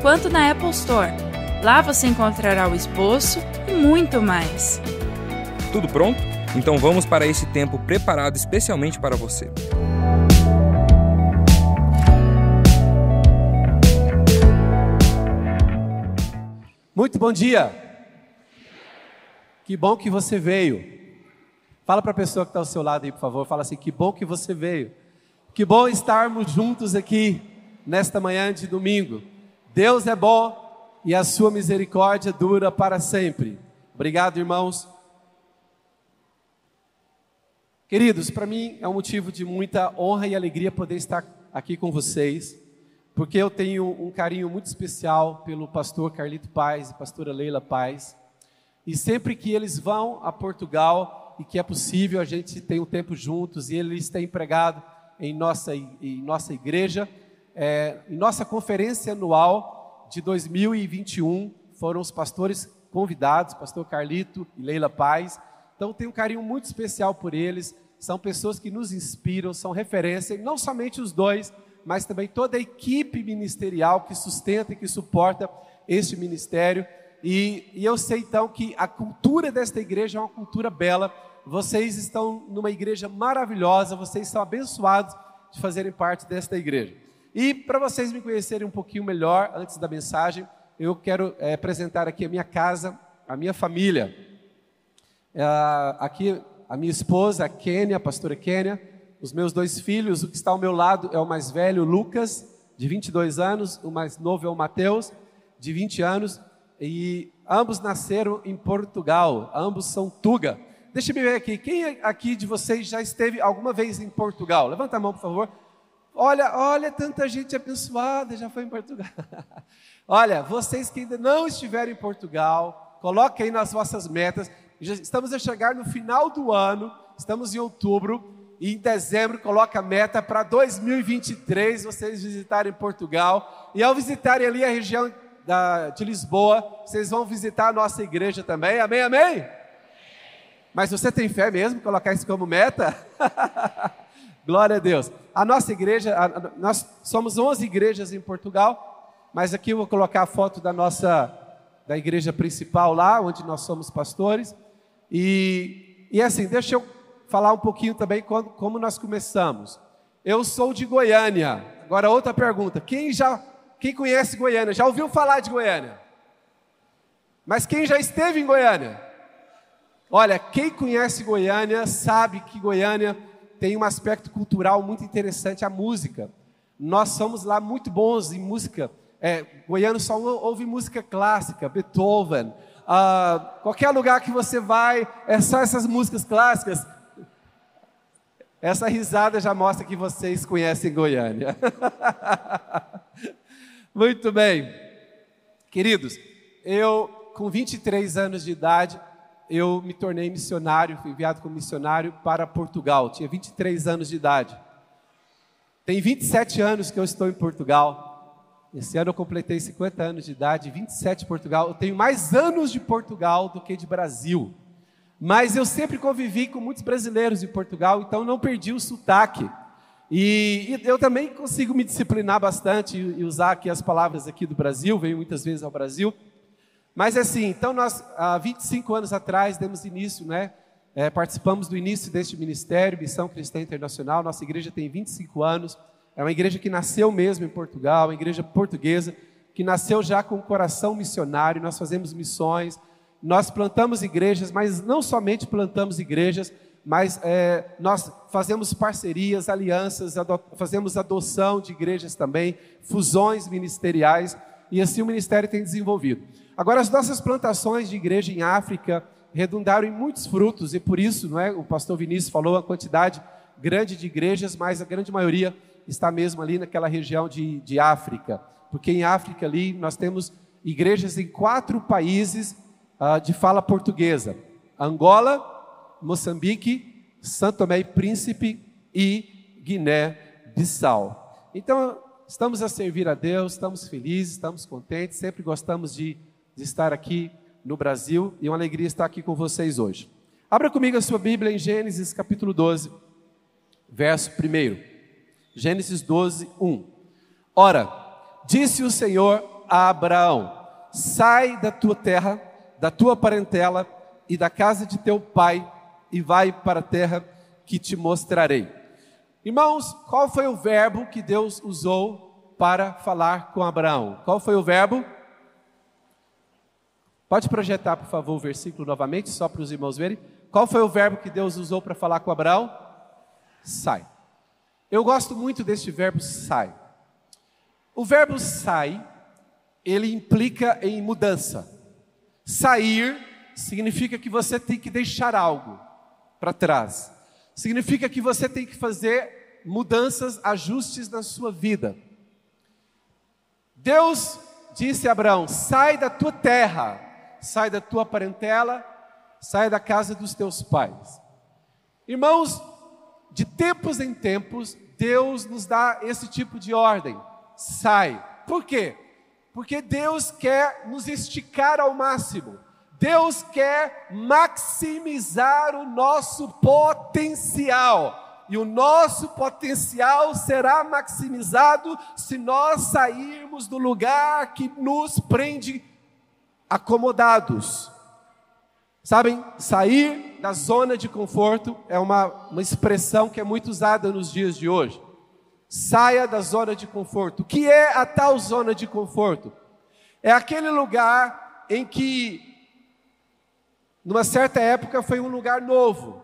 quanto na Apple Store. Lá você encontrará o esboço e muito mais. Tudo pronto? Então vamos para esse tempo preparado especialmente para você. Muito bom dia. Que bom que você veio. Fala para a pessoa que está ao seu lado aí, por favor. Fala assim: que bom que você veio. Que bom estarmos juntos aqui nesta manhã de domingo. Deus é bom e a sua misericórdia dura para sempre. Obrigado, irmãos. Queridos, para mim é um motivo de muita honra e alegria poder estar aqui com vocês, porque eu tenho um carinho muito especial pelo pastor Carlito Paz e pastora Leila Paz. E sempre que eles vão a Portugal e que é possível a gente tem um tempo juntos e eles têm pregado em nossa, em nossa igreja, é, em nossa conferência anual de 2021, foram os pastores convidados, pastor Carlito e Leila Paz, então, tenho um carinho muito especial por eles. São pessoas que nos inspiram, são referência, não somente os dois, mas também toda a equipe ministerial que sustenta e que suporta este ministério. E, e eu sei então que a cultura desta igreja é uma cultura bela. Vocês estão numa igreja maravilhosa, vocês são abençoados de fazerem parte desta igreja. E para vocês me conhecerem um pouquinho melhor, antes da mensagem, eu quero é, apresentar aqui a minha casa, a minha família. É, aqui a minha esposa, a Kênia, a pastora Kênia, os meus dois filhos, o que está ao meu lado é o mais velho, Lucas, de 22 anos, o mais novo é o Mateus, de 20 anos, e ambos nasceram em Portugal, ambos são Tuga. Deixa eu ver aqui, quem aqui de vocês já esteve alguma vez em Portugal? Levanta a mão, por favor. Olha, olha, tanta gente abençoada já foi em Portugal. olha, vocês que ainda não estiveram em Portugal, coloquem aí nas vossas metas. Já estamos a chegar no final do ano, estamos em outubro, e em dezembro coloca a meta para 2023 vocês visitarem Portugal. E ao visitarem ali a região da, de Lisboa, vocês vão visitar a nossa igreja também. Amém, amém? Mas você tem fé mesmo colocar isso como meta? Glória a Deus. A nossa igreja, a, a, nós somos 11 igrejas em Portugal, mas aqui eu vou colocar a foto da nossa da igreja principal lá, onde nós somos pastores. E, e assim, deixa eu falar um pouquinho também como, como nós começamos. Eu sou de Goiânia. Agora outra pergunta: quem já quem conhece Goiânia? Já ouviu falar de Goiânia? Mas quem já esteve em Goiânia? Olha, quem conhece Goiânia sabe que Goiânia tem um aspecto cultural muito interessante, a música. Nós somos lá muito bons em música. É, Goiânia só ouve música clássica, Beethoven, ah, qualquer lugar que você vai, é só essas músicas clássicas. Essa risada já mostra que vocês conhecem Goiânia. Muito bem. Queridos, eu, com 23 anos de idade, eu me tornei missionário, fui enviado como missionário para Portugal. Tinha 23 anos de idade. Tem 27 anos que eu estou em Portugal. Esse ano eu completei 50 anos de idade, 27 de Portugal. Eu tenho mais anos de Portugal do que de Brasil. Mas eu sempre convivi com muitos brasileiros de Portugal, então não perdi o sotaque. E, eu também consigo me disciplinar bastante e, usar aqui as palavras aqui do Brasil, venho muitas vezes ao Brasil. Mas assim, então nós, há 25 anos atrás, demos início, né? É, participamos do início deste ministério, Missão Cristã Internacional. Nossa igreja tem 25 anos. É uma igreja que nasceu mesmo em Portugal, uma igreja portuguesa, que nasceu já com o coração missionário. Nós fazemos missões, nós plantamos igrejas, mas não somente plantamos igrejas, mas é, nós fazemos parcerias, alianças, ado fazemos adoção de igrejas também, fusões ministeriais, e assim o ministério tem desenvolvido. Agora, as nossas plantações de igreja em África redundaram em muitos frutos, e por isso, não é, o pastor Vinícius falou a quantidade grande de igrejas, mas a grande maioria está mesmo ali naquela região de, de África, porque em África ali nós temos igrejas em quatro países uh, de fala portuguesa: Angola, Moçambique, Santo Tomé e Príncipe e Guiné-Bissau. Então, estamos a servir a Deus, estamos felizes, estamos contentes, sempre gostamos de, de estar aqui no Brasil e uma alegria estar aqui com vocês hoje. Abra comigo a sua Bíblia em Gênesis capítulo 12, verso 1. Gênesis 12, 1. Ora, disse o Senhor a Abraão: Sai da tua terra, da tua parentela e da casa de teu pai, e vai para a terra que te mostrarei. Irmãos, qual foi o verbo que Deus usou para falar com Abraão? Qual foi o verbo? Pode projetar, por favor, o versículo novamente, só para os irmãos verem. Qual foi o verbo que Deus usou para falar com Abraão? Sai. Eu gosto muito deste verbo sai. O verbo sai, ele implica em mudança. Sair significa que você tem que deixar algo para trás. Significa que você tem que fazer mudanças, ajustes na sua vida. Deus disse a Abraão: sai da tua terra, sai da tua parentela, sai da casa dos teus pais. Irmãos, de tempos em tempos, Deus nos dá esse tipo de ordem: sai. Por quê? Porque Deus quer nos esticar ao máximo. Deus quer maximizar o nosso potencial. E o nosso potencial será maximizado se nós sairmos do lugar que nos prende acomodados. Sabem, sair da zona de conforto é uma, uma expressão que é muito usada nos dias de hoje. Saia da zona de conforto. O que é a tal zona de conforto? É aquele lugar em que, numa certa época, foi um lugar novo,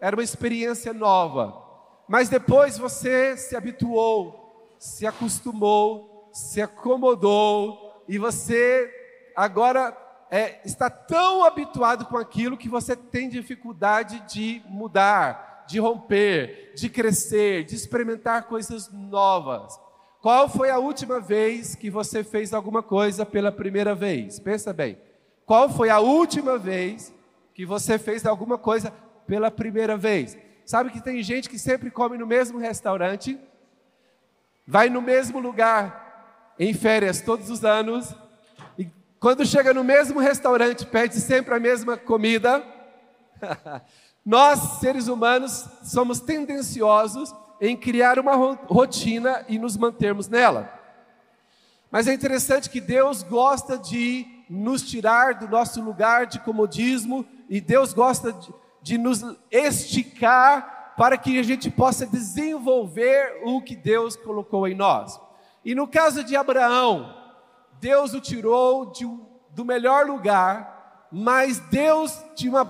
era uma experiência nova, mas depois você se habituou, se acostumou, se acomodou, e você agora é, está tão habituado com aquilo que você tem dificuldade de mudar, de romper, de crescer, de experimentar coisas novas. Qual foi a última vez que você fez alguma coisa pela primeira vez? Pensa bem. Qual foi a última vez que você fez alguma coisa pela primeira vez? Sabe que tem gente que sempre come no mesmo restaurante, vai no mesmo lugar em férias todos os anos, quando chega no mesmo restaurante, pede sempre a mesma comida. Nós, seres humanos, somos tendenciosos em criar uma rotina e nos mantermos nela. Mas é interessante que Deus gosta de nos tirar do nosso lugar de comodismo e Deus gosta de, de nos esticar para que a gente possa desenvolver o que Deus colocou em nós. E no caso de Abraão, Deus o tirou de, do melhor lugar, mas Deus tinha uma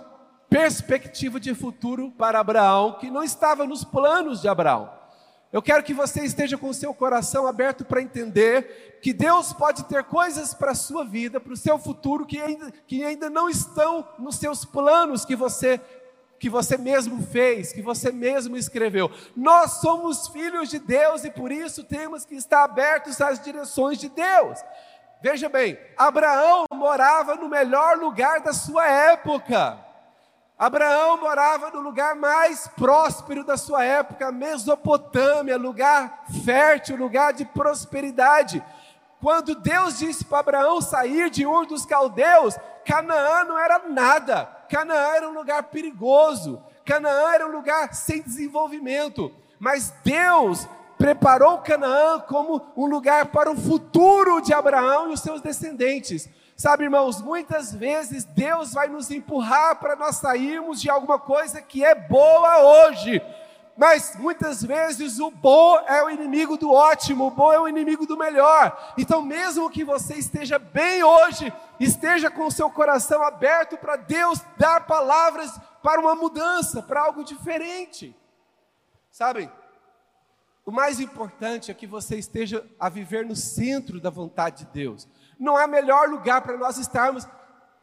perspectiva de futuro para Abraão que não estava nos planos de Abraão. Eu quero que você esteja com o seu coração aberto para entender que Deus pode ter coisas para a sua vida, para o seu futuro, que ainda, que ainda não estão nos seus planos que você que você mesmo fez, que você mesmo escreveu. Nós somos filhos de Deus e por isso temos que estar abertos às direções de Deus. Veja bem, Abraão morava no melhor lugar da sua época. Abraão morava no lugar mais próspero da sua época, Mesopotâmia, lugar fértil, lugar de prosperidade. Quando Deus disse para Abraão sair de Ur dos Caldeus, Canaã não era nada. Canaã era um lugar perigoso. Canaã era um lugar sem desenvolvimento. Mas Deus preparou Canaã como um lugar para o futuro de Abraão e os seus descendentes. Sabe, irmãos, muitas vezes Deus vai nos empurrar para nós sairmos de alguma coisa que é boa hoje. Mas muitas vezes o bom é o inimigo do ótimo, o bom é o inimigo do melhor. Então, mesmo que você esteja bem hoje, esteja com o seu coração aberto para Deus dar palavras para uma mudança, para algo diferente. Sabem? O mais importante é que você esteja a viver no centro da vontade de Deus. Não há melhor lugar para nós estarmos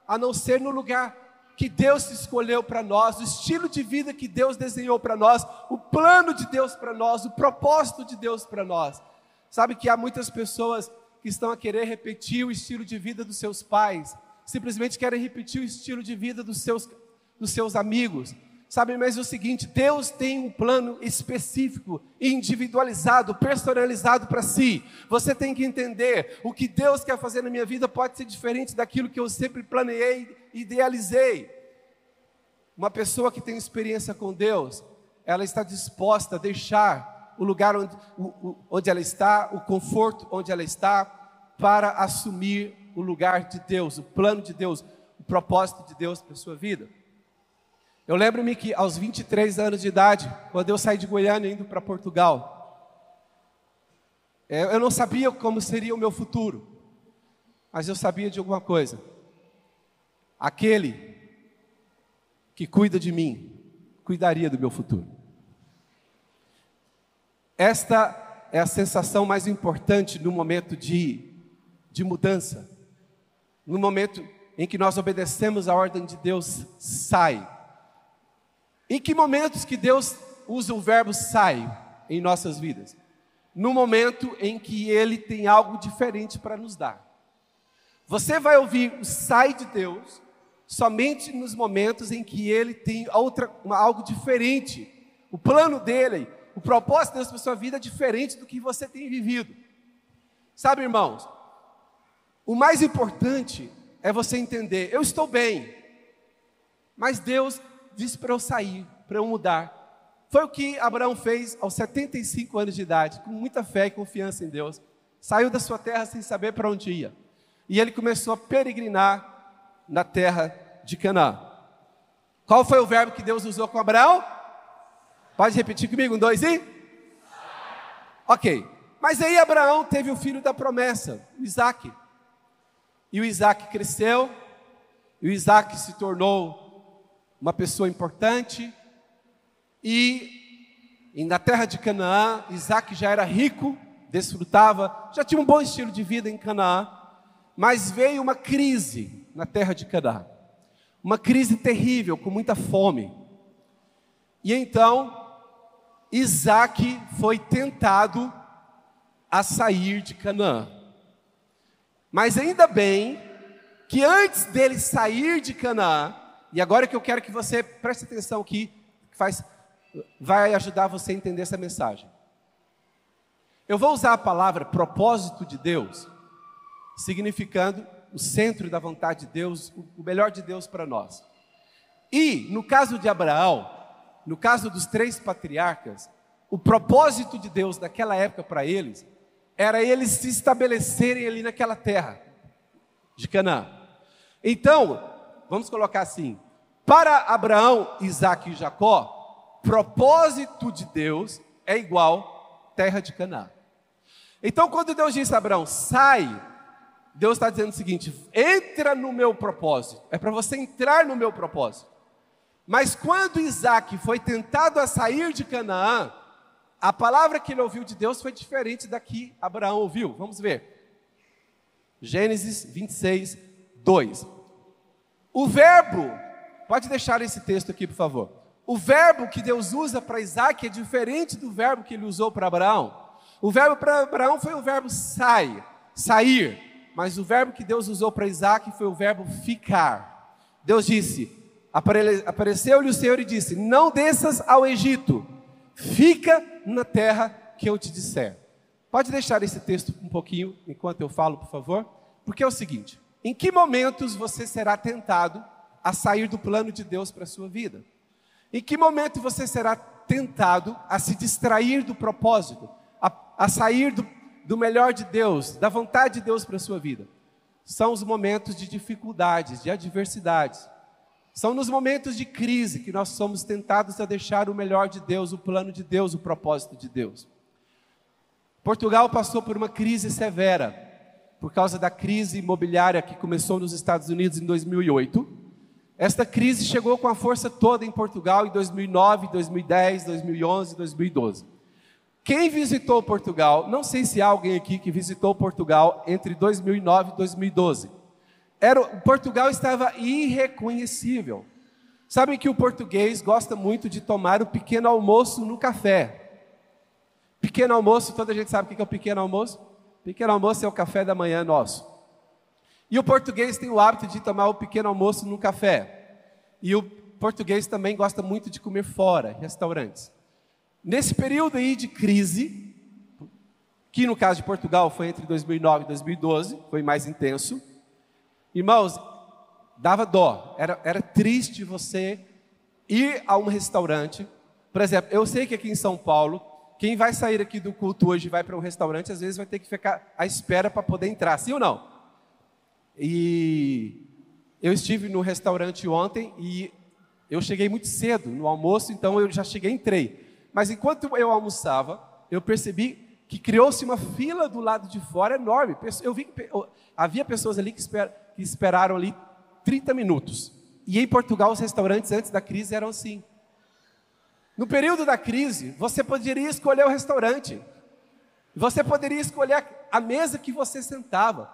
a não ser no lugar que Deus escolheu para nós, o estilo de vida que Deus desenhou para nós, o plano de Deus para nós, o propósito de Deus para nós. Sabe que há muitas pessoas que estão a querer repetir o estilo de vida dos seus pais, simplesmente querem repetir o estilo de vida dos seus, dos seus amigos. Sabe, mas é o seguinte: Deus tem um plano específico, individualizado, personalizado para si. Você tem que entender: o que Deus quer fazer na minha vida pode ser diferente daquilo que eu sempre planejei, idealizei. Uma pessoa que tem experiência com Deus, ela está disposta a deixar o lugar onde, onde ela está, o conforto onde ela está, para assumir o lugar de Deus, o plano de Deus, o propósito de Deus para a sua vida. Eu lembro-me que aos 23 anos de idade, quando eu saí de Goiânia indo para Portugal, eu não sabia como seria o meu futuro, mas eu sabia de alguma coisa. Aquele que cuida de mim, cuidaria do meu futuro. Esta é a sensação mais importante no momento de, de mudança, no momento em que nós obedecemos a ordem de Deus, sai. Em que momentos que Deus usa o verbo sai em nossas vidas? No momento em que Ele tem algo diferente para nos dar. Você vai ouvir o sai de Deus somente nos momentos em que Ele tem outra, uma, algo diferente. O plano dele, o propósito de Deus para sua vida é diferente do que você tem vivido. Sabe, irmãos, o mais importante é você entender: eu estou bem, mas Deus disse para eu sair, para eu mudar. Foi o que Abraão fez aos 75 anos de idade, com muita fé e confiança em Deus. Saiu da sua terra sem saber para onde ia. E ele começou a peregrinar na terra de Canaã. Qual foi o verbo que Deus usou com Abraão? Pode repetir comigo? Um, dois e? Ok. Mas aí Abraão teve o filho da promessa, Isaac. E o Isaac cresceu, e o Isaac se tornou uma pessoa importante, e, e na terra de Canaã, Isaac já era rico, desfrutava, já tinha um bom estilo de vida em Canaã, mas veio uma crise na terra de Canaã, uma crise terrível, com muita fome. E então, Isaac foi tentado a sair de Canaã. Mas ainda bem que antes dele sair de Canaã, e agora que eu quero que você preste atenção aqui, que faz, vai ajudar você a entender essa mensagem. Eu vou usar a palavra propósito de Deus, significando o centro da vontade de Deus, o melhor de Deus para nós. E, no caso de Abraão, no caso dos três patriarcas, o propósito de Deus naquela época para eles era eles se estabelecerem ali naquela terra de Canaã. Então, vamos colocar assim: para Abraão, Isaac e Jacó, propósito de Deus é igual terra de Canaã. Então, quando Deus disse a Abraão, sai, Deus está dizendo o seguinte: entra no meu propósito, é para você entrar no meu propósito. Mas quando Isaac foi tentado a sair de Canaã, a palavra que ele ouviu de Deus foi diferente da que Abraão ouviu. Vamos ver. Gênesis 26, 2. O verbo, pode deixar esse texto aqui, por favor. O verbo que Deus usa para Isaac é diferente do verbo que ele usou para Abraão. O verbo para Abraão foi o verbo sai, sair, mas o verbo que Deus usou para Isaac foi o verbo ficar. Deus disse: apareceu-lhe o Senhor e disse: Não desças ao Egito, fica na terra que eu te disser. Pode deixar esse texto um pouquinho enquanto eu falo, por favor? Porque é o seguinte: em que momentos você será tentado a sair do plano de Deus para a sua vida? Em que momento você será tentado a se distrair do propósito, a, a sair do, do melhor de Deus, da vontade de Deus para a sua vida? São os momentos de dificuldades, de adversidades. São nos momentos de crise que nós somos tentados a deixar o melhor de Deus, o plano de Deus, o propósito de Deus. Portugal passou por uma crise severa por causa da crise imobiliária que começou nos Estados Unidos em 2008. Esta crise chegou com a força toda em Portugal em 2009, 2010, 2011, 2012. Quem visitou Portugal, não sei se há alguém aqui que visitou Portugal entre 2009 e 2012 era, Portugal estava irreconhecível. Sabem que o português gosta muito de tomar o pequeno almoço no café. Pequeno almoço, toda a gente sabe o que é o pequeno almoço? Pequeno almoço é o café da manhã nosso. E o português tem o hábito de tomar o pequeno almoço no café. E o português também gosta muito de comer fora, em restaurantes. Nesse período aí de crise, que no caso de Portugal foi entre 2009 e 2012, foi mais intenso. Irmãos, dava dó, era, era triste você ir a um restaurante. Por exemplo, eu sei que aqui em São Paulo, quem vai sair aqui do culto hoje e vai para um restaurante, às vezes vai ter que ficar à espera para poder entrar, sim ou não? E eu estive no restaurante ontem e eu cheguei muito cedo no almoço, então eu já cheguei entrei. Mas enquanto eu almoçava, eu percebi que criou-se uma fila do lado de fora enorme. Eu vi que havia pessoas ali que, esper, que esperaram ali 30 minutos. E em Portugal os restaurantes antes da crise eram assim. No período da crise, você poderia escolher o restaurante. Você poderia escolher a mesa que você sentava.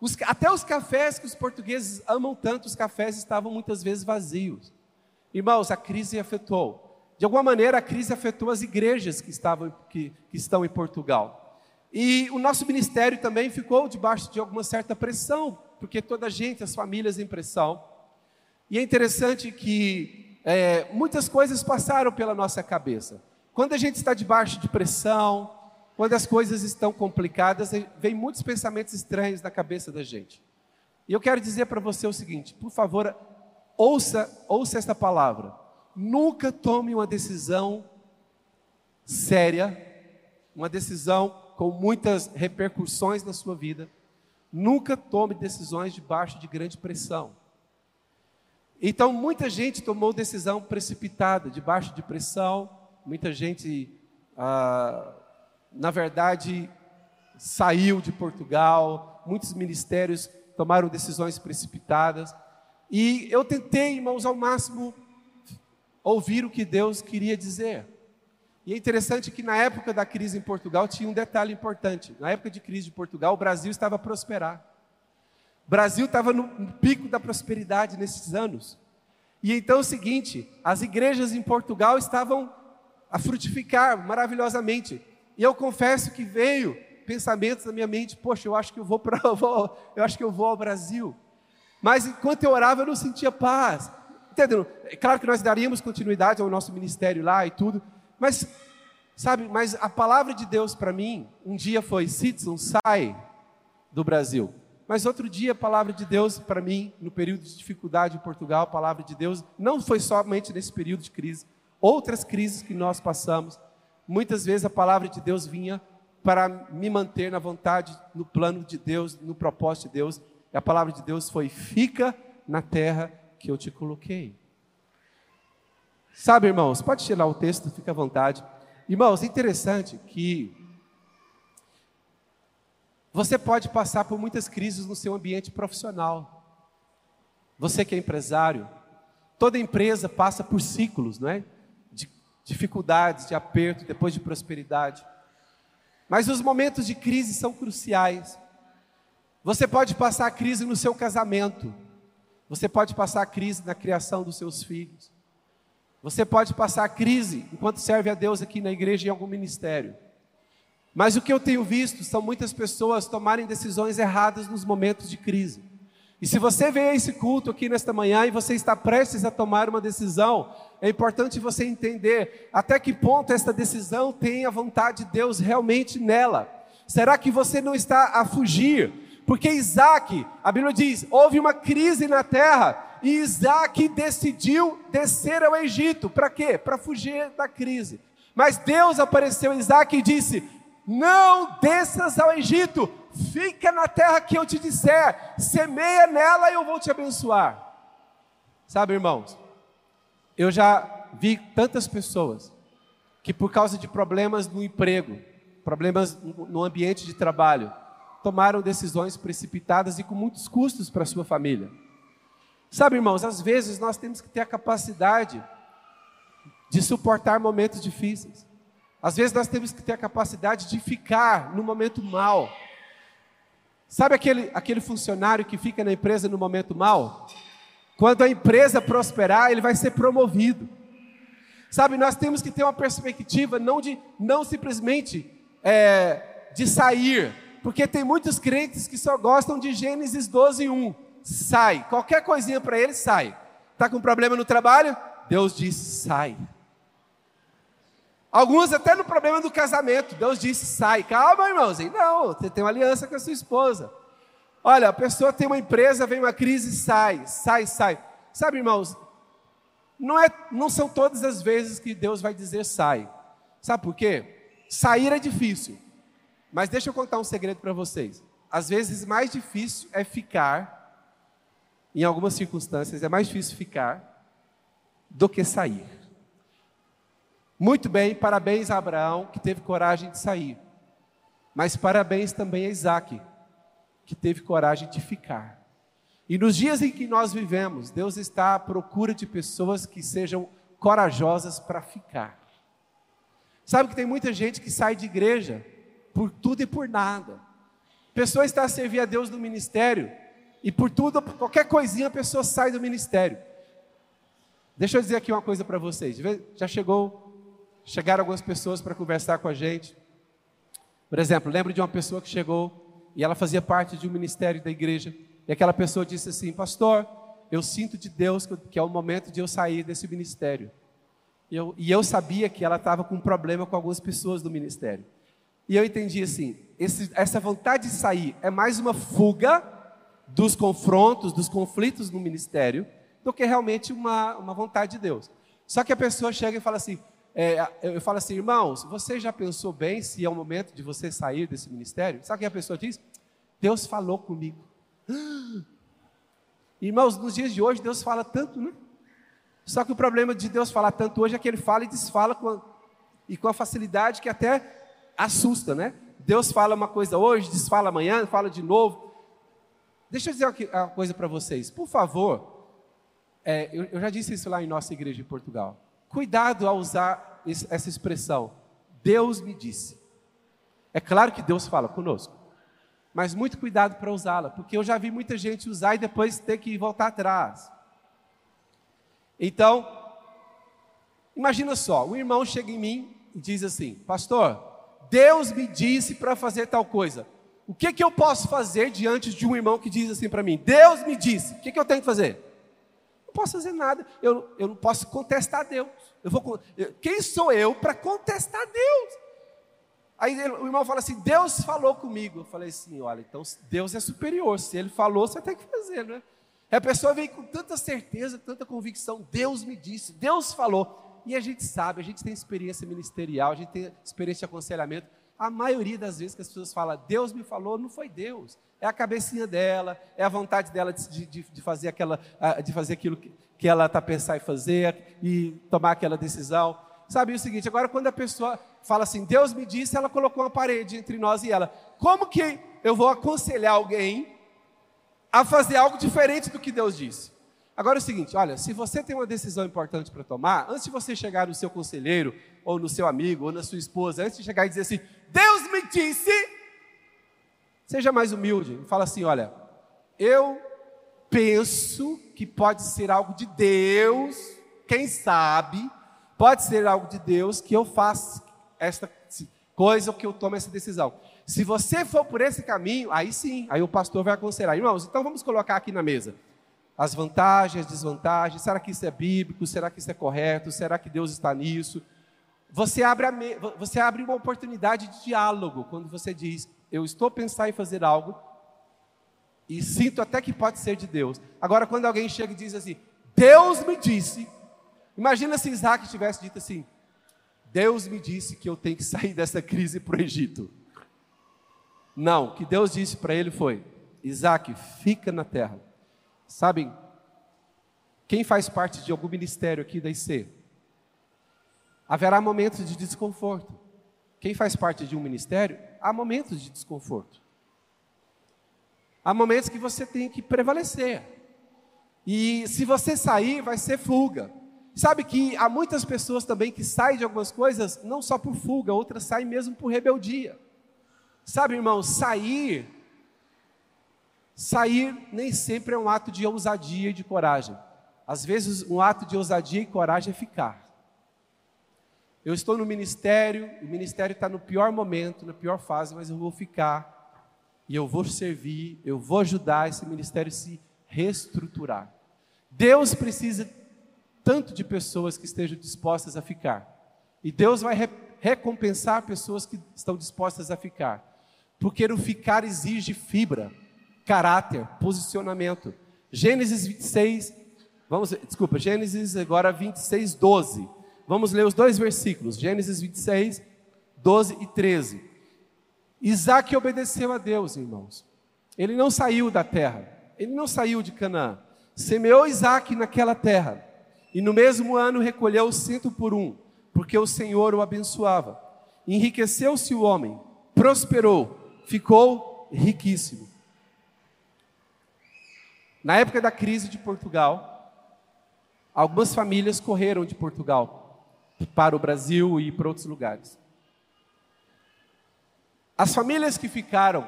Os, até os cafés que os portugueses amam tanto, os cafés estavam muitas vezes vazios. Irmãos, a crise afetou. De alguma maneira, a crise afetou as igrejas que, estavam, que, que estão em Portugal. E o nosso ministério também ficou debaixo de alguma certa pressão, porque toda a gente, as famílias em pressão. E é interessante que é, muitas coisas passaram pela nossa cabeça. Quando a gente está debaixo de pressão, quando as coisas estão complicadas, vem muitos pensamentos estranhos na cabeça da gente. E eu quero dizer para você o seguinte: por favor, Ouça, ouça esta palavra. Nunca tome uma decisão séria, uma decisão com muitas repercussões na sua vida. Nunca tome decisões debaixo de grande pressão. Então, muita gente tomou decisão precipitada, debaixo de pressão. Muita gente, ah, na verdade, saiu de Portugal. Muitos ministérios tomaram decisões precipitadas. E eu tentei, irmãos, ao máximo ouvir o que Deus queria dizer. E é interessante que na época da crise em Portugal tinha um detalhe importante. Na época de crise de Portugal, o Brasil estava a prosperar. O Brasil estava no pico da prosperidade nesses anos. E então é o seguinte: as igrejas em Portugal estavam a frutificar maravilhosamente. E eu confesso que veio pensamentos na minha mente: poxa, eu acho que eu vou para, eu acho que eu vou ao Brasil. Mas enquanto eu orava, eu não sentia paz. Entendeu? É claro que nós daríamos continuidade ao nosso ministério lá e tudo, mas, sabe, mas a palavra de Deus para mim, um dia foi: Citizen, sai do Brasil. Mas outro dia, a palavra de Deus para mim, no período de dificuldade em Portugal, a palavra de Deus não foi somente nesse período de crise, outras crises que nós passamos, muitas vezes a palavra de Deus vinha para me manter na vontade, no plano de Deus, no propósito de Deus, e a palavra de Deus foi: fica na terra que eu te coloquei. Sabe, irmãos, pode tirar o texto, fica à vontade. Irmãos, é interessante que você pode passar por muitas crises no seu ambiente profissional. Você que é empresário, toda empresa passa por ciclos, não é? De dificuldades, de aperto, depois de prosperidade. Mas os momentos de crise são cruciais. Você pode passar a crise no seu casamento. Você pode passar a crise na criação dos seus filhos. Você pode passar a crise enquanto serve a Deus aqui na igreja em algum ministério. Mas o que eu tenho visto são muitas pessoas tomarem decisões erradas nos momentos de crise. E se você vê esse culto aqui nesta manhã e você está prestes a tomar uma decisão, é importante você entender até que ponto esta decisão tem a vontade de Deus realmente nela. Será que você não está a fugir porque Isaac, a Bíblia diz, houve uma crise na terra e Isaac decidiu descer ao Egito. Para quê? Para fugir da crise. Mas Deus apareceu a Isaac e disse: Não desças ao Egito, fica na terra que eu te disser, semeia nela e eu vou te abençoar. Sabe, irmãos, eu já vi tantas pessoas que, por causa de problemas no emprego, problemas no ambiente de trabalho, tomaram decisões precipitadas e com muitos custos para a sua família. Sabe, irmãos, às vezes nós temos que ter a capacidade de suportar momentos difíceis. Às vezes nós temos que ter a capacidade de ficar no momento mal. Sabe aquele, aquele funcionário que fica na empresa no momento mal? Quando a empresa prosperar, ele vai ser promovido. Sabe, nós temos que ter uma perspectiva não de não simplesmente é, de sair, Porque tem muitos crentes que só gostam de Gênesis 12, 1. Sai. Qualquer coisinha para eles, sai. Está com problema no trabalho? Deus diz, sai. Alguns até no problema do casamento, Deus disse, sai. Calma, irmãozinho. Não, você tem uma aliança com a sua esposa. Olha, a pessoa tem uma empresa, vem uma crise, sai, sai, sai. Sabe, irmãos, não, é, não são todas as vezes que Deus vai dizer sai. Sabe por quê? Sair é difícil. Mas deixa eu contar um segredo para vocês. Às vezes, mais difícil é ficar, em algumas circunstâncias, é mais difícil ficar do que sair. Muito bem, parabéns a Abraão, que teve coragem de sair. Mas parabéns também a Isaac, que teve coragem de ficar. E nos dias em que nós vivemos, Deus está à procura de pessoas que sejam corajosas para ficar. Sabe que tem muita gente que sai de igreja por tudo e por nada. A pessoa está a servir a Deus no ministério e por tudo, por qualquer coisinha a pessoa sai do ministério. Deixa eu dizer aqui uma coisa para vocês. Já chegou, chegaram algumas pessoas para conversar com a gente. Por exemplo, lembro de uma pessoa que chegou e ela fazia parte de um ministério da igreja. E aquela pessoa disse assim: Pastor, eu sinto de Deus que é o momento de eu sair desse ministério. E eu, e eu sabia que ela estava com um problema com algumas pessoas do ministério. E eu entendi assim: esse, essa vontade de sair é mais uma fuga dos confrontos, dos conflitos no ministério, do que realmente uma, uma vontade de Deus. Só que a pessoa chega e fala assim: é, eu falo assim, irmãos, você já pensou bem se é o momento de você sair desse ministério? Sabe o que a pessoa diz? Deus falou comigo. Irmãos, nos dias de hoje Deus fala tanto, né? Só que o problema de Deus falar tanto hoje é que ele fala e desfala com a, e com a facilidade que até assusta, né? Deus fala uma coisa hoje, desfala amanhã, fala de novo. Deixa eu dizer uma coisa para vocês, por favor. É, eu, eu já disse isso lá em nossa igreja em Portugal. Cuidado ao usar essa expressão. Deus me disse. É claro que Deus fala conosco mas muito cuidado para usá-la, porque eu já vi muita gente usar e depois ter que voltar atrás. Então, imagina só, um irmão chega em mim e diz assim: Pastor, Deus me disse para fazer tal coisa. O que, que eu posso fazer diante de um irmão que diz assim para mim? Deus me disse, o que, que eu tenho que fazer? Posso fazer nada, eu, eu não posso contestar Deus. Eu vou, quem sou eu para contestar Deus? Aí o irmão fala assim: Deus falou comigo. Eu falei assim: olha, então Deus é superior. Se ele falou, você tem que fazer, né? E a pessoa vem com tanta certeza, tanta convicção: Deus me disse, Deus falou. E a gente sabe, a gente tem experiência ministerial, a gente tem experiência de aconselhamento. A maioria das vezes que as pessoas falam, Deus me falou, não foi Deus. É a cabecinha dela, é a vontade dela de, de, de fazer, aquela, de fazer aquilo que, que ela está pensando em fazer e tomar aquela decisão. Sabe o seguinte, agora quando a pessoa fala assim, Deus me disse, ela colocou uma parede entre nós e ela. Como que eu vou aconselhar alguém a fazer algo diferente do que Deus disse? Agora é o seguinte, olha, se você tem uma decisão importante para tomar, antes de você chegar no seu conselheiro, ou no seu amigo, ou na sua esposa, antes de chegar e dizer assim, Deus me disse, seja mais humilde, fala assim, olha, eu penso que pode ser algo de Deus, quem sabe, Pode ser algo de Deus que eu faça esta coisa ou que eu tome essa decisão. Se você for por esse caminho, aí sim, aí o pastor vai aconselhar. Irmãos, então vamos colocar aqui na mesa as vantagens, as desvantagens. Será que isso é bíblico? Será que isso é correto? Será que Deus está nisso? Você abre, me... você abre uma oportunidade de diálogo quando você diz: Eu estou pensando em fazer algo e sinto até que pode ser de Deus. Agora, quando alguém chega e diz assim: Deus me disse, Imagina se Isaac tivesse dito assim: Deus me disse que eu tenho que sair dessa crise para o Egito. Não, o que Deus disse para ele foi: Isaac, fica na terra. Sabem, quem faz parte de algum ministério aqui da IC, haverá momentos de desconforto. Quem faz parte de um ministério, há momentos de desconforto. Há momentos que você tem que prevalecer. E se você sair, vai ser fuga. Sabe que há muitas pessoas também que saem de algumas coisas não só por fuga, outras saem mesmo por rebeldia. Sabe, irmão, sair sair nem sempre é um ato de ousadia e de coragem. Às vezes um ato de ousadia e coragem é ficar. Eu estou no ministério, o ministério está no pior momento, na pior fase, mas eu vou ficar e eu vou servir, eu vou ajudar esse ministério a se reestruturar. Deus precisa tanto de pessoas que estejam dispostas a ficar. E Deus vai re recompensar pessoas que estão dispostas a ficar. Porque o ficar exige fibra, caráter, posicionamento. Gênesis 26, vamos, desculpa, Gênesis agora 26, 12. Vamos ler os dois versículos, Gênesis 26, 12 e 13. Isaac obedeceu a Deus, irmãos. Ele não saiu da terra, ele não saiu de Canaã. Semeou Isaac naquela terra, e no mesmo ano recolheu cento por um, porque o Senhor o abençoava. Enriqueceu-se o homem, prosperou, ficou riquíssimo. Na época da crise de Portugal, algumas famílias correram de Portugal para o Brasil e para outros lugares. As famílias que ficaram,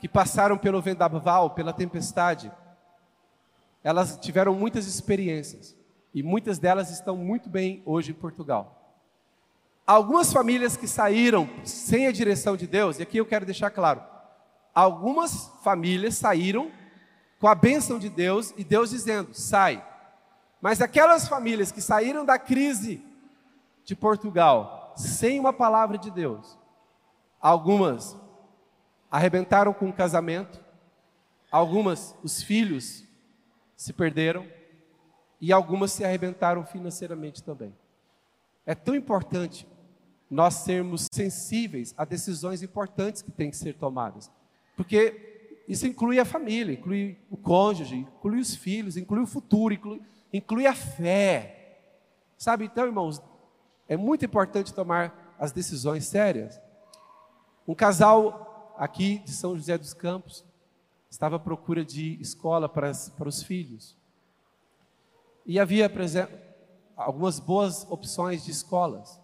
que passaram pelo vendaval, pela tempestade, elas tiveram muitas experiências e muitas delas estão muito bem hoje em Portugal. Algumas famílias que saíram sem a direção de Deus, e aqui eu quero deixar claro, algumas famílias saíram com a bênção de Deus e Deus dizendo: sai. Mas aquelas famílias que saíram da crise de Portugal sem uma palavra de Deus, algumas arrebentaram com o casamento, algumas, os filhos se perderam e algumas se arrebentaram financeiramente também. É tão importante nós sermos sensíveis a decisões importantes que têm que ser tomadas, porque isso inclui a família, inclui o cônjuge, inclui os filhos, inclui o futuro, inclui, inclui a fé. Sabe, então, irmãos, é muito importante tomar as decisões sérias. Um casal aqui de São José dos Campos estava à procura de escola para, para os filhos. E havia algumas boas opções de escolas.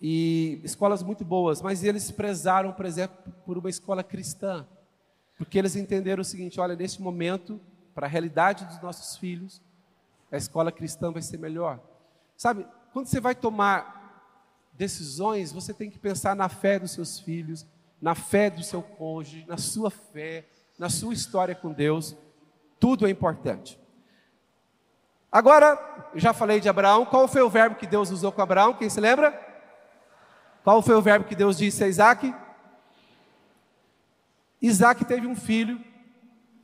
E escolas muito boas, mas eles prezaram, por exemplo, por uma escola cristã. Porque eles entenderam o seguinte: olha, neste momento, para a realidade dos nossos filhos, a escola cristã vai ser melhor. Sabe, quando você vai tomar decisões, você tem que pensar na fé dos seus filhos, na fé do seu cônjuge, na sua fé, na sua história com Deus. Tudo é importante. Agora, já falei de Abraão. Qual foi o verbo que Deus usou com Abraão? Quem se lembra? Qual foi o verbo que Deus disse a Isaac? Isaac teve um filho.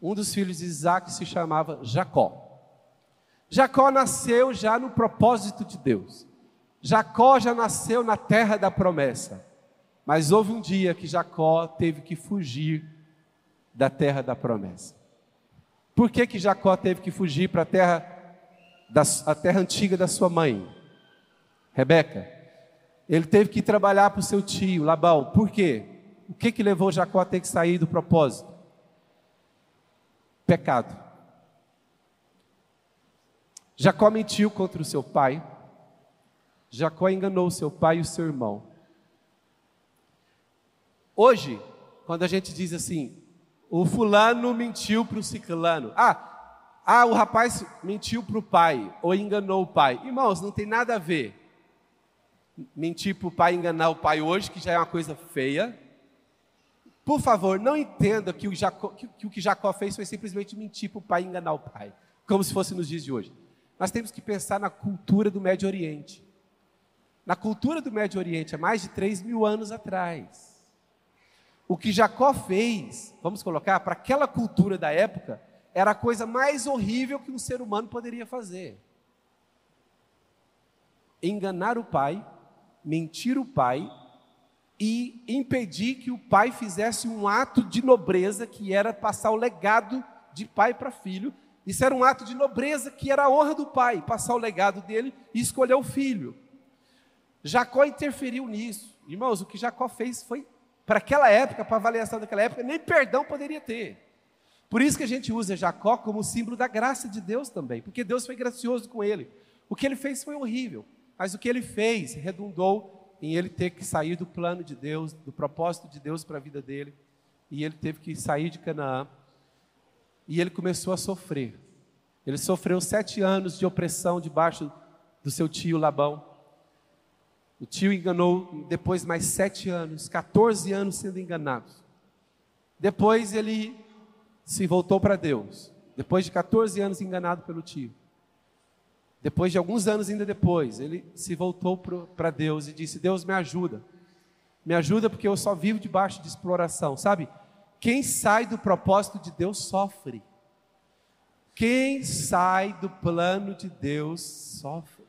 Um dos filhos de Isaac se chamava Jacó. Jacó nasceu já no propósito de Deus. Jacó já nasceu na terra da promessa. Mas houve um dia que Jacó teve que fugir da terra da promessa. Por que, que Jacó teve que fugir para a terra, da, a terra antiga da sua mãe? Rebeca. Ele teve que trabalhar para o seu tio, Labão. Por quê? O que, que levou Jacó a ter que sair do propósito? Pecado. Jacó mentiu contra o seu pai. Jacó enganou o seu pai e o seu irmão. Hoje, quando a gente diz assim, o fulano mentiu para o ciclano. Ah, ah, o rapaz mentiu para o pai ou enganou o pai. Irmãos, não tem nada a ver. Mentir para o pai enganar o pai hoje, que já é uma coisa feia. Por favor, não entenda que o, Jacó, que, que o que Jacó fez foi simplesmente mentir para o pai e enganar o pai, como se fosse nos dias de hoje. Nós temos que pensar na cultura do Médio Oriente. Na cultura do Médio Oriente, há mais de 3 mil anos atrás. O que Jacó fez, vamos colocar, para aquela cultura da época, era a coisa mais horrível que um ser humano poderia fazer. Enganar o pai, mentir o pai e impedir que o pai fizesse um ato de nobreza que era passar o legado de pai para filho isso era um ato de nobreza que era a honra do pai, passar o legado dele e escolher o filho. Jacó interferiu nisso. Irmãos, o que Jacó fez foi, para aquela época, para a avaliação daquela época, nem perdão poderia ter. Por isso que a gente usa Jacó como símbolo da graça de Deus também, porque Deus foi gracioso com ele. O que ele fez foi horrível, mas o que ele fez redundou em ele ter que sair do plano de Deus, do propósito de Deus para a vida dele, e ele teve que sair de Canaã e ele começou a sofrer. Ele sofreu sete anos de opressão debaixo do seu tio Labão. O tio enganou depois mais sete anos, 14 anos sendo enganados. Depois ele se voltou para Deus. Depois de 14 anos enganado pelo tio. Depois de alguns anos ainda depois, ele se voltou para Deus e disse: Deus me ajuda. Me ajuda porque eu só vivo debaixo de exploração. Sabe? Quem sai do propósito de Deus sofre. Quem sai do plano de Deus sofre.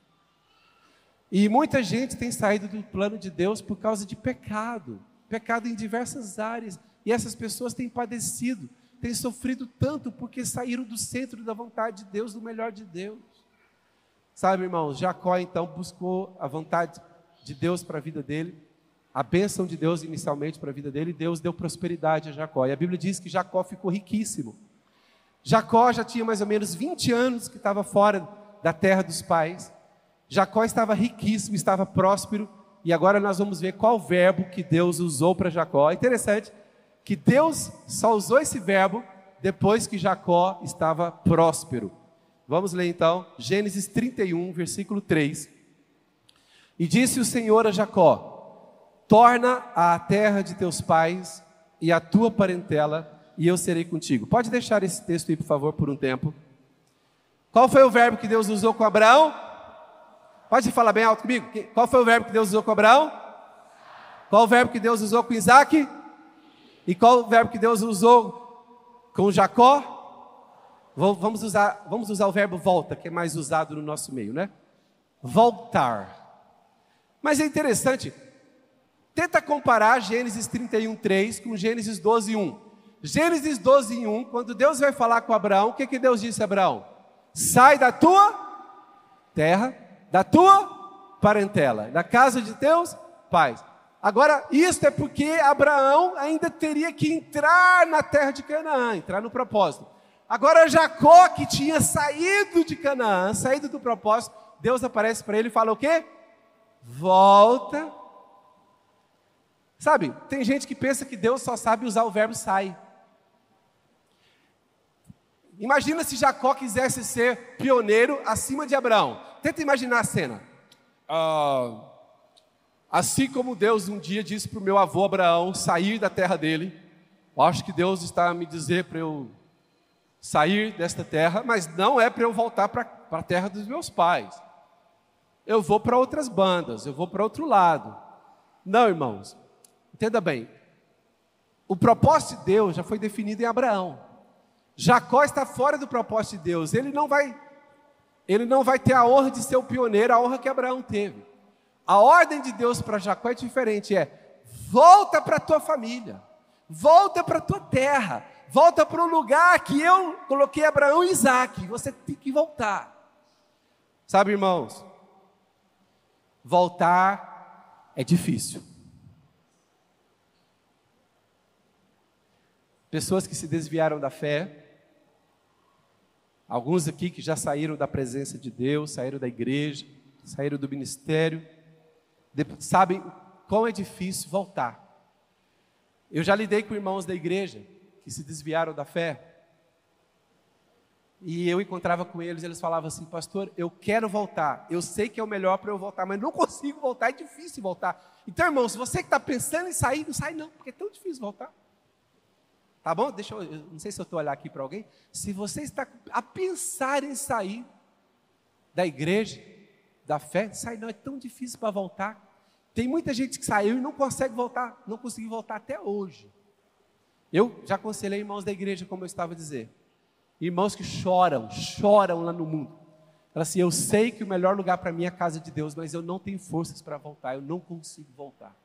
E muita gente tem saído do plano de Deus por causa de pecado, pecado em diversas áreas. E essas pessoas têm padecido, têm sofrido tanto porque saíram do centro da vontade de Deus, do melhor de Deus. Sabe, irmãos, Jacó então buscou a vontade de Deus para a vida dele, a bênção de Deus inicialmente para a vida dele, Deus deu prosperidade a Jacó. E a Bíblia diz que Jacó ficou riquíssimo. Jacó já tinha mais ou menos 20 anos que estava fora da terra dos pais. Jacó estava riquíssimo, estava próspero, e agora nós vamos ver qual verbo que Deus usou para Jacó. É interessante que Deus só usou esse verbo depois que Jacó estava próspero. Vamos ler então Gênesis 31, versículo 3. E disse o Senhor a Jacó: Torna a terra de teus pais e a tua parentela e eu serei contigo. Pode deixar esse texto aí, por favor, por um tempo. Qual foi o verbo que Deus usou com Abraão? Pode falar bem alto comigo? Qual foi o verbo que Deus usou com Abraão? Qual o verbo que Deus usou com Isaac? E qual o verbo que Deus usou com Jacó? Vamos usar, vamos usar o verbo volta, que é mais usado no nosso meio, né? Voltar. Mas é interessante, tenta comparar Gênesis 31, 3 com Gênesis 12, 1. Gênesis 12, 1, quando Deus vai falar com Abraão, o que, que Deus disse a Abraão? Sai da tua terra, da tua parentela, da casa de teus pais. Agora, isso é porque Abraão ainda teria que entrar na terra de Canaã, entrar no propósito. Agora, Jacó, que tinha saído de Canaã, saído do propósito, Deus aparece para ele e fala o quê? Volta. Sabe, tem gente que pensa que Deus só sabe usar o verbo sai. Imagina se Jacó quisesse ser pioneiro acima de Abraão. Tenta imaginar a cena. Ah, assim como Deus um dia disse para o meu avô Abraão sair da terra dele, acho que Deus está a me dizer para eu sair desta terra, mas não é para eu voltar para a terra dos meus pais. Eu vou para outras bandas, eu vou para outro lado. Não, irmãos, entenda bem. O propósito de Deus já foi definido em Abraão. Jacó está fora do propósito de Deus. Ele não vai ele não vai ter a honra de ser o pioneiro, a honra que Abraão teve. A ordem de Deus para Jacó é diferente, é: volta para tua família, volta para tua terra, volta para o lugar que eu coloquei Abraão e Isaac. Você tem que voltar. Sabe, irmãos, voltar é difícil. Pessoas que se desviaram da fé, Alguns aqui que já saíram da presença de Deus, saíram da igreja, saíram do ministério, sabem quão é difícil voltar. Eu já lidei com irmãos da igreja que se desviaram da fé. E eu encontrava com eles, eles falavam assim: Pastor, eu quero voltar. Eu sei que é o melhor para eu voltar, mas não consigo voltar, é difícil voltar. Então, irmão, se você que está pensando em sair, não sai não, porque é tão difícil voltar. Tá bom? Deixa eu, eu não sei se eu estou olhando aqui para alguém. Se você está a pensar em sair da igreja, da fé, sai não, é tão difícil para voltar. Tem muita gente que saiu e não consegue voltar, não conseguiu voltar até hoje. Eu já aconselhei irmãos da igreja, como eu estava a dizer. Irmãos que choram, choram lá no mundo. Fala assim: eu sei que o melhor lugar para mim é a casa de Deus, mas eu não tenho forças para voltar, eu não consigo voltar.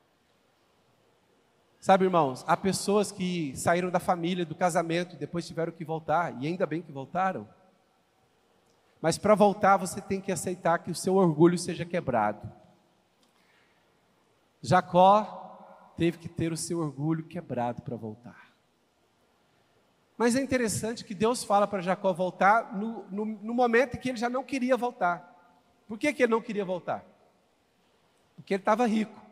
Sabe, irmãos, há pessoas que saíram da família, do casamento, depois tiveram que voltar, e ainda bem que voltaram. Mas para voltar, você tem que aceitar que o seu orgulho seja quebrado. Jacó teve que ter o seu orgulho quebrado para voltar. Mas é interessante que Deus fala para Jacó voltar no, no, no, momento em que ele já não queria voltar. Por que, que ele não queria voltar? Porque ele estava rico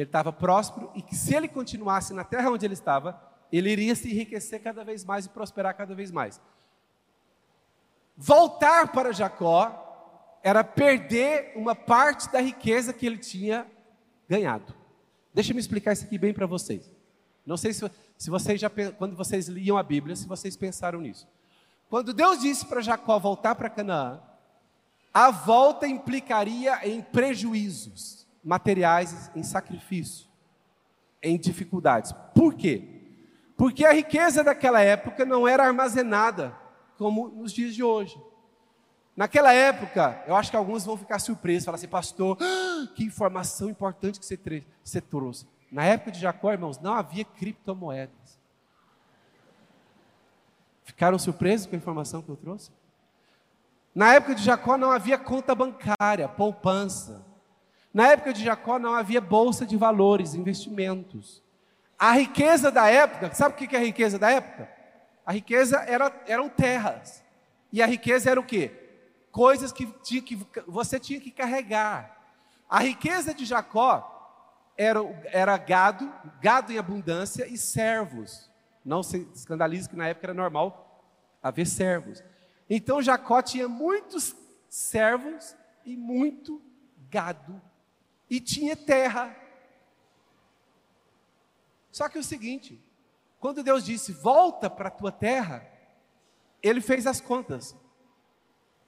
ele estava próspero e que se ele continuasse na terra onde ele estava, ele iria se enriquecer cada vez mais e prosperar cada vez mais. Voltar para Jacó era perder uma parte da riqueza que ele tinha ganhado. Deixa eu me explicar isso aqui bem para vocês. Não sei se, se vocês já, quando vocês liam a Bíblia, se vocês pensaram nisso. Quando Deus disse para Jacó voltar para Canaã, a volta implicaria em prejuízos materiais, em sacrifício, em dificuldades. Por quê? Porque a riqueza daquela época não era armazenada como nos dias de hoje. Naquela época, eu acho que alguns vão ficar surpresos, falar assim, pastor, que informação importante que você trouxe. Na época de Jacó, irmãos, não havia criptomoedas. Ficaram surpresos com a informação que eu trouxe? Na época de Jacó não havia conta bancária, poupança. Na época de Jacó não havia bolsa de valores, investimentos. A riqueza da época, sabe o que é a riqueza da época? A riqueza era, eram terras. E a riqueza era o quê? Coisas que, tinha que você tinha que carregar. A riqueza de Jacó era, era gado, gado em abundância e servos. Não se escandalize que na época era normal haver servos. Então Jacó tinha muitos servos e muito gado. E tinha terra. Só que o seguinte, quando Deus disse, volta para a tua terra, ele fez as contas.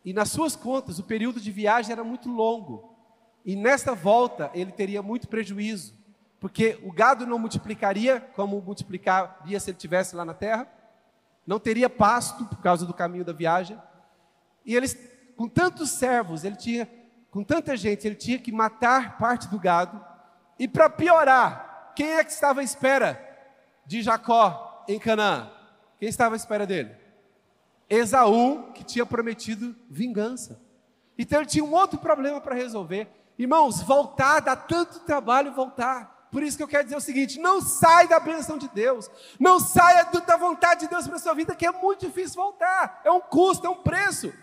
E nas suas contas, o período de viagem era muito longo. E nesta volta, ele teria muito prejuízo. Porque o gado não multiplicaria como multiplicaria se ele tivesse lá na terra. Não teria pasto por causa do caminho da viagem. E eles, com tantos servos, ele tinha, com tanta gente, ele tinha que matar parte do gado. E para piorar, quem é que estava à espera de Jacó em Canaã? Quem estava à espera dele? Esaú, que tinha prometido vingança. Então ele tinha um outro problema para resolver. Irmãos, voltar dá tanto trabalho voltar. Por isso que eu quero dizer o seguinte: não sai da bênção de Deus, não saia da vontade de Deus para sua vida, que é muito difícil voltar. É um custo, é um preço.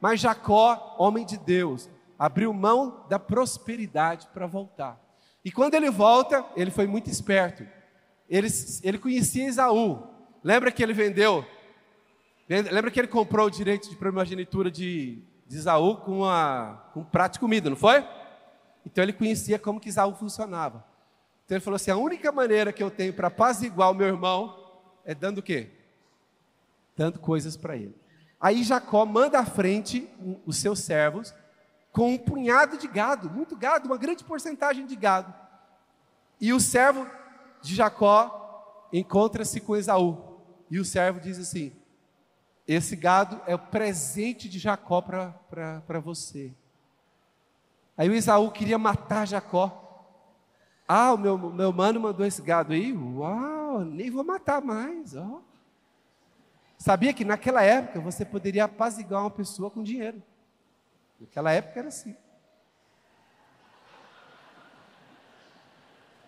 Mas Jacó, homem de Deus, abriu mão da prosperidade para voltar. E quando ele volta, ele foi muito esperto. Ele, ele conhecia Esaú. Lembra que ele vendeu? Lembra que ele comprou o direito de primogenitura de, de Esaú com, uma, com um prato de comida, não foi? Então ele conhecia como que Esaú funcionava. Então ele falou assim: a única maneira que eu tenho para apaziguar o meu irmão é dando o quê? Dando coisas para ele. Aí Jacó manda à frente os seus servos com um punhado de gado, muito gado, uma grande porcentagem de gado. E o servo de Jacó encontra-se com Esaú. E o servo diz assim: Esse gado é o presente de Jacó para você. Aí o Esaú queria matar Jacó. Ah, o meu, meu mano mandou esse gado aí? Uau, nem vou matar mais. Ó. Sabia que naquela época você poderia apaziguar uma pessoa com dinheiro. Naquela época era assim.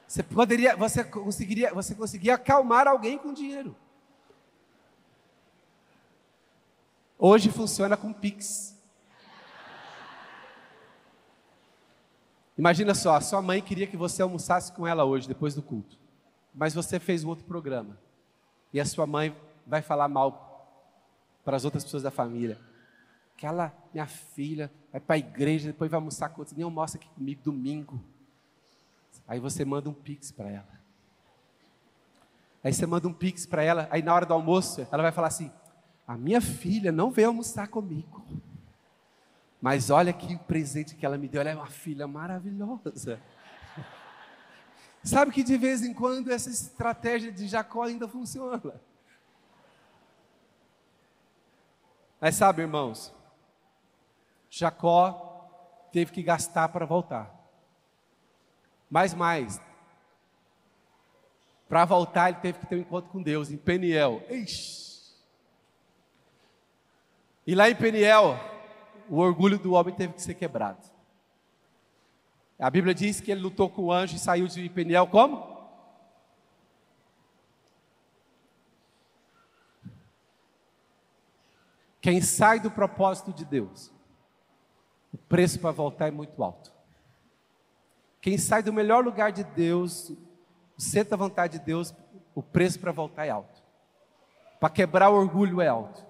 Você poderia, você conseguiria, você conseguia acalmar alguém com dinheiro. Hoje funciona com Pix. Imagina só, a sua mãe queria que você almoçasse com ela hoje, depois do culto. Mas você fez um outro programa. E a sua mãe vai falar mal para as outras pessoas da família. Aquela minha filha vai para a igreja, depois vai almoçar com outros, nem almoça aqui comigo domingo. Aí você manda um pix para ela. Aí você manda um pix para ela, aí na hora do almoço, ela vai falar assim: "A minha filha não veio almoçar comigo. Mas olha que presente que ela me deu, ela é uma filha maravilhosa." Sabe que de vez em quando essa estratégia de Jacó ainda funciona. Mas sabe, irmãos, Jacó teve que gastar para voltar. Mas mais, para voltar ele teve que ter um encontro com Deus em Peniel. Ixi. E lá em Peniel, o orgulho do homem teve que ser quebrado. A Bíblia diz que ele lutou com o anjo e saiu de Peniel como? Quem sai do propósito de Deus, o preço para voltar é muito alto. Quem sai do melhor lugar de Deus, senta a vontade de Deus, o preço para voltar é alto. Para quebrar o orgulho é alto.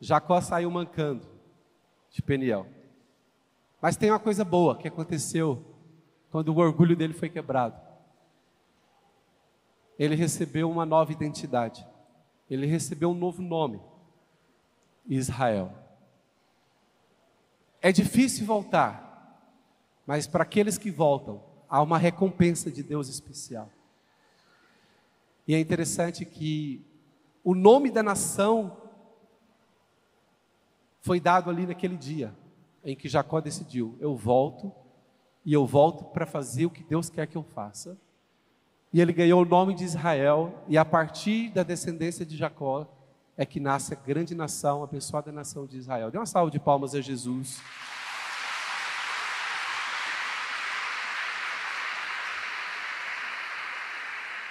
Jacó saiu mancando de Peniel. Mas tem uma coisa boa que aconteceu quando o orgulho dele foi quebrado. ele recebeu uma nova identidade. Ele recebeu um novo nome: Israel. É difícil voltar, mas para aqueles que voltam, há uma recompensa de Deus especial. E é interessante que o nome da nação foi dado ali naquele dia em que Jacó decidiu: eu volto e eu volto para fazer o que Deus quer que eu faça. E ele ganhou o nome de Israel, e a partir da descendência de Jacó é que nasce a grande nação, a abençoada nação de Israel. Dê uma salva de palmas a Jesus.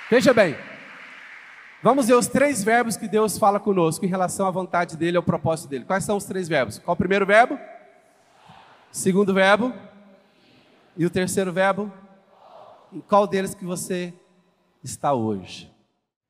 Veja bem, vamos ver os três verbos que Deus fala conosco em relação à vontade dele, ao propósito dele. Quais são os três verbos? Qual o primeiro verbo? Segundo verbo? E o terceiro verbo? Em qual deles que você está hoje?